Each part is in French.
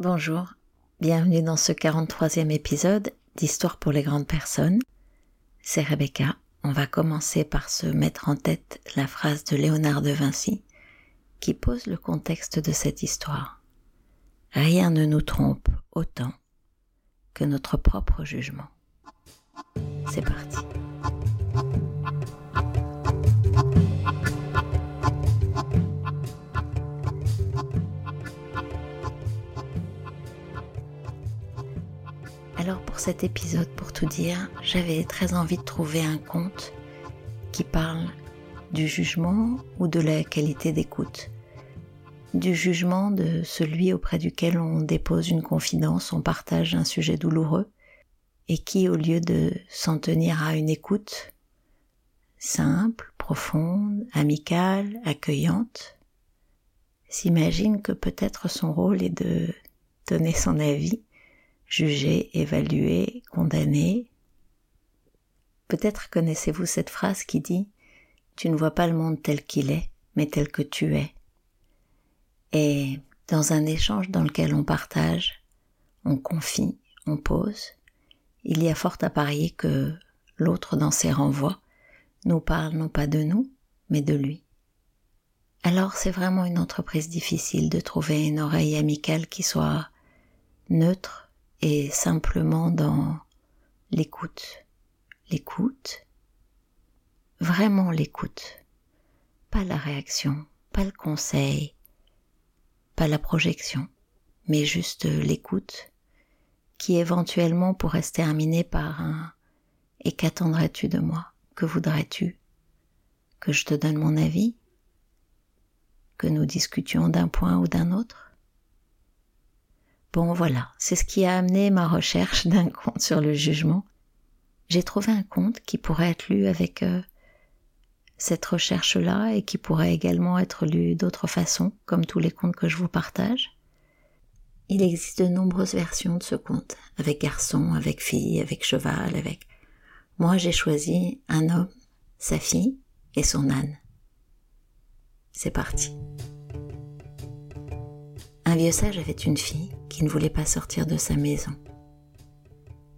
Bonjour, bienvenue dans ce 43e épisode d'Histoire pour les grandes personnes. C'est Rebecca. On va commencer par se mettre en tête la phrase de Léonard de Vinci qui pose le contexte de cette histoire. Rien ne nous trompe autant que notre propre jugement. C'est parti. Alors pour cet épisode, pour tout dire, j'avais très envie de trouver un conte qui parle du jugement ou de la qualité d'écoute. Du jugement de celui auprès duquel on dépose une confidence, on partage un sujet douloureux, et qui, au lieu de s'en tenir à une écoute simple, profonde, amicale, accueillante, s'imagine que peut-être son rôle est de donner son avis juger, évaluer, condamner. Peut-être connaissez-vous cette phrase qui dit ⁇ Tu ne vois pas le monde tel qu'il est, mais tel que tu es ⁇ Et dans un échange dans lequel on partage, on confie, on pose, il y a fort à parier que l'autre dans ses renvois nous parle non pas de nous, mais de lui. Alors c'est vraiment une entreprise difficile de trouver une oreille amicale qui soit neutre, et simplement dans l'écoute, l'écoute, vraiment l'écoute, pas la réaction, pas le conseil, pas la projection, mais juste l'écoute, qui éventuellement pourrait se terminer par un Et qu'attendrais-tu de moi? Que voudrais-tu? Que je te donne mon avis? Que nous discutions d'un point ou d'un autre? Bon voilà, c'est ce qui a amené ma recherche d'un conte sur le jugement. J'ai trouvé un conte qui pourrait être lu avec euh, cette recherche-là et qui pourrait également être lu d'autres façons, comme tous les contes que je vous partage. Il existe de nombreuses versions de ce conte, avec garçon, avec fille, avec cheval, avec... Moi j'ai choisi un homme, sa fille et son âne. C'est parti. Un vieux sage avait une fille qui ne voulait pas sortir de sa maison.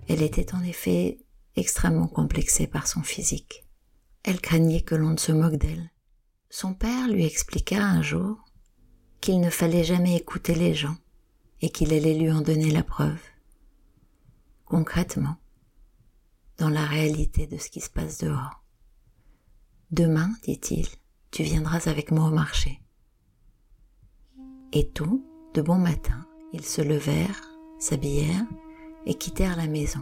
Elle était en effet extrêmement complexée par son physique. Elle craignait que l'on ne se moque d'elle. Son père lui expliqua un jour qu'il ne fallait jamais écouter les gens et qu'il allait lui en donner la preuve. Concrètement, dans la réalité de ce qui se passe dehors. Demain, dit-il, tu viendras avec moi au marché. Et tout, de bon matin, ils se levèrent, s'habillèrent et quittèrent la maison.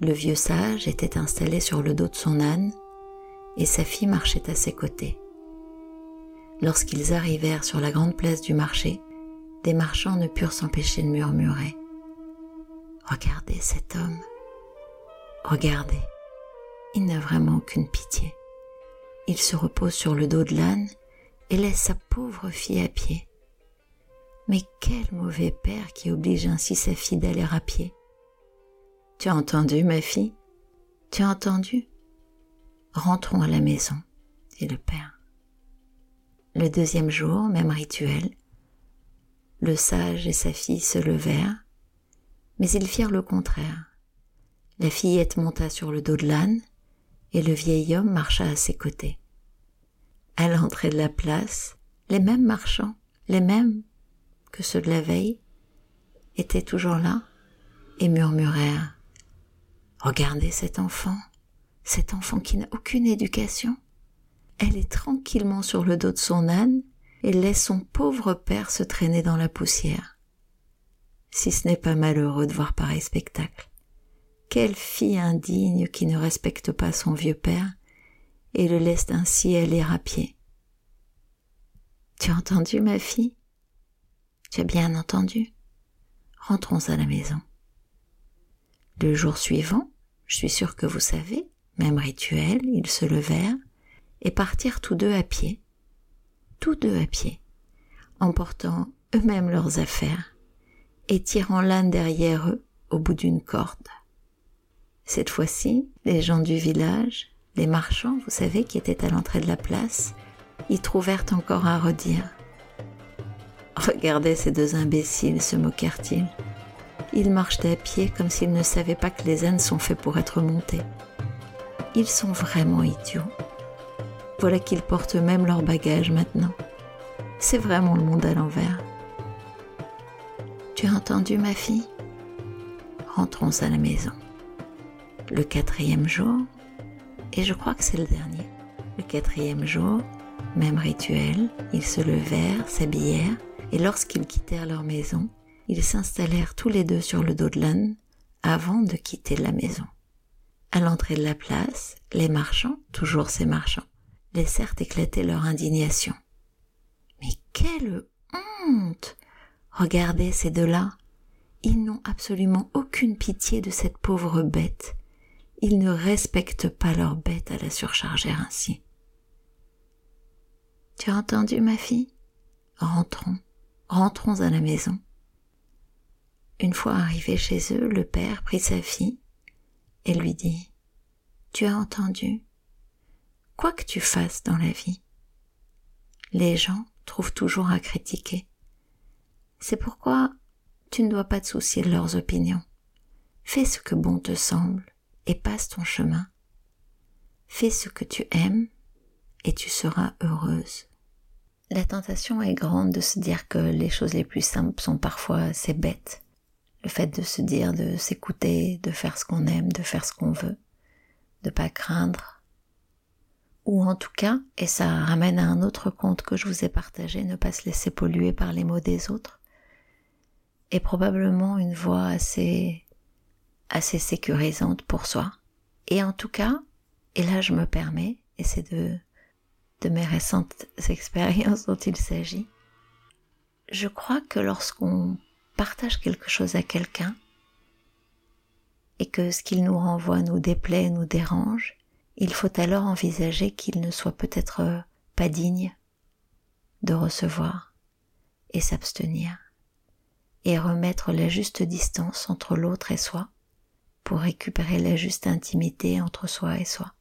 Le vieux sage était installé sur le dos de son âne et sa fille marchait à ses côtés. Lorsqu'ils arrivèrent sur la grande place du marché, des marchands ne purent s'empêcher de murmurer. Regardez cet homme. Regardez. Il n'a vraiment aucune pitié. Il se repose sur le dos de l'âne et laisse sa pauvre fille à pied. Mais quel mauvais père qui oblige ainsi sa fille d'aller à pied. Tu as entendu, ma fille? Tu as entendu? Rentrons à la maison, dit le père. Le deuxième jour, même rituel, le sage et sa fille se levèrent, mais ils firent le contraire. La fillette monta sur le dos de l'âne, et le vieil homme marcha à ses côtés. À l'entrée de la place, les mêmes marchands, les mêmes que ceux de la veille, étaient toujours là et murmurèrent Regardez cet enfant, cet enfant qui n'a aucune éducation. Elle est tranquillement sur le dos de son âne et laisse son pauvre père se traîner dans la poussière. Si ce n'est pas malheureux de voir pareil spectacle. Quelle fille indigne qui ne respecte pas son vieux père et le laisse ainsi aller à pied. Tu as entendu, ma fille? Tu as bien entendu. Rentrons à la maison. Le jour suivant, je suis sûr que vous savez, même rituel, ils se levèrent et partirent tous deux à pied, tous deux à pied, emportant eux-mêmes leurs affaires et tirant l'âne derrière eux au bout d'une corde. Cette fois-ci, les gens du village, les marchands, vous savez, qui étaient à l'entrée de la place, y trouvèrent encore à redire. Regardez ces deux imbéciles, se moquèrent-ils. Ils marchaient à pied comme s'ils ne savaient pas que les ânes sont faits pour être montés. Ils sont vraiment idiots. Voilà qu'ils portent même leurs bagages maintenant. C'est vraiment le monde à l'envers. Tu as entendu ma fille? Rentrons à la maison. Le quatrième jour, et je crois que c'est le dernier, le quatrième jour, même rituel, ils se levèrent, s'habillèrent, et lorsqu'ils quittèrent leur maison, ils s'installèrent tous les deux sur le dos de l'âne avant de quitter la maison. À l'entrée de la place, les marchands, toujours ces marchands, laissèrent éclater leur indignation. Mais quelle honte Regardez ces deux-là. Ils n'ont absolument aucune pitié de cette pauvre bête. Ils ne respectent pas leur bête à la surcharger ainsi. Tu as entendu, ma fille? Rentrons, rentrons à la maison. Une fois arrivés chez eux, le père prit sa fille et lui dit Tu as entendu? Quoi que tu fasses dans la vie, les gens trouvent toujours à critiquer. C'est pourquoi tu ne dois pas te soucier de leurs opinions. Fais ce que bon te semble et passe ton chemin. Fais ce que tu aimes et tu seras heureuse. La tentation est grande de se dire que les choses les plus simples sont parfois assez bêtes. Le fait de se dire de s'écouter, de faire ce qu'on aime, de faire ce qu'on veut, de pas craindre. Ou en tout cas, et ça ramène à un autre conte que je vous ai partagé, ne pas se laisser polluer par les mots des autres, est probablement une voie assez, assez sécurisante pour soi. Et en tout cas, et là je me permets, et c'est de, de mes récentes expériences dont il s'agit, je crois que lorsqu'on partage quelque chose à quelqu'un et que ce qu'il nous renvoie nous déplaît, nous dérange, il faut alors envisager qu'il ne soit peut-être pas digne de recevoir et s'abstenir et remettre la juste distance entre l'autre et soi pour récupérer la juste intimité entre soi et soi.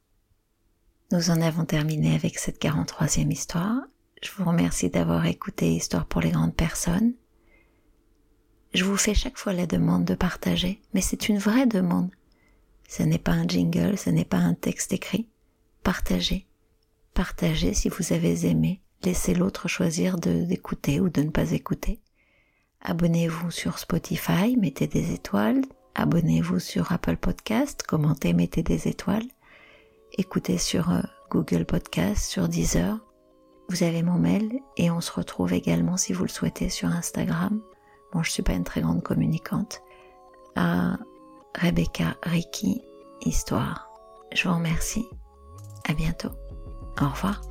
Nous en avons terminé avec cette 43e histoire. Je vous remercie d'avoir écouté Histoire pour les grandes personnes. Je vous fais chaque fois la demande de partager, mais c'est une vraie demande. Ce n'est pas un jingle, ce n'est pas un texte écrit. Partagez. Partagez si vous avez aimé. Laissez l'autre choisir d'écouter ou de ne pas écouter. Abonnez-vous sur Spotify, mettez des étoiles. Abonnez-vous sur Apple Podcast, commentez, mettez des étoiles. Écoutez sur euh, Google Podcast, sur Deezer. Vous avez mon mail et on se retrouve également si vous le souhaitez sur Instagram bon je suis pas une très grande communicante, à Rebecca Ricky Histoire. Je vous remercie. À bientôt. Au revoir.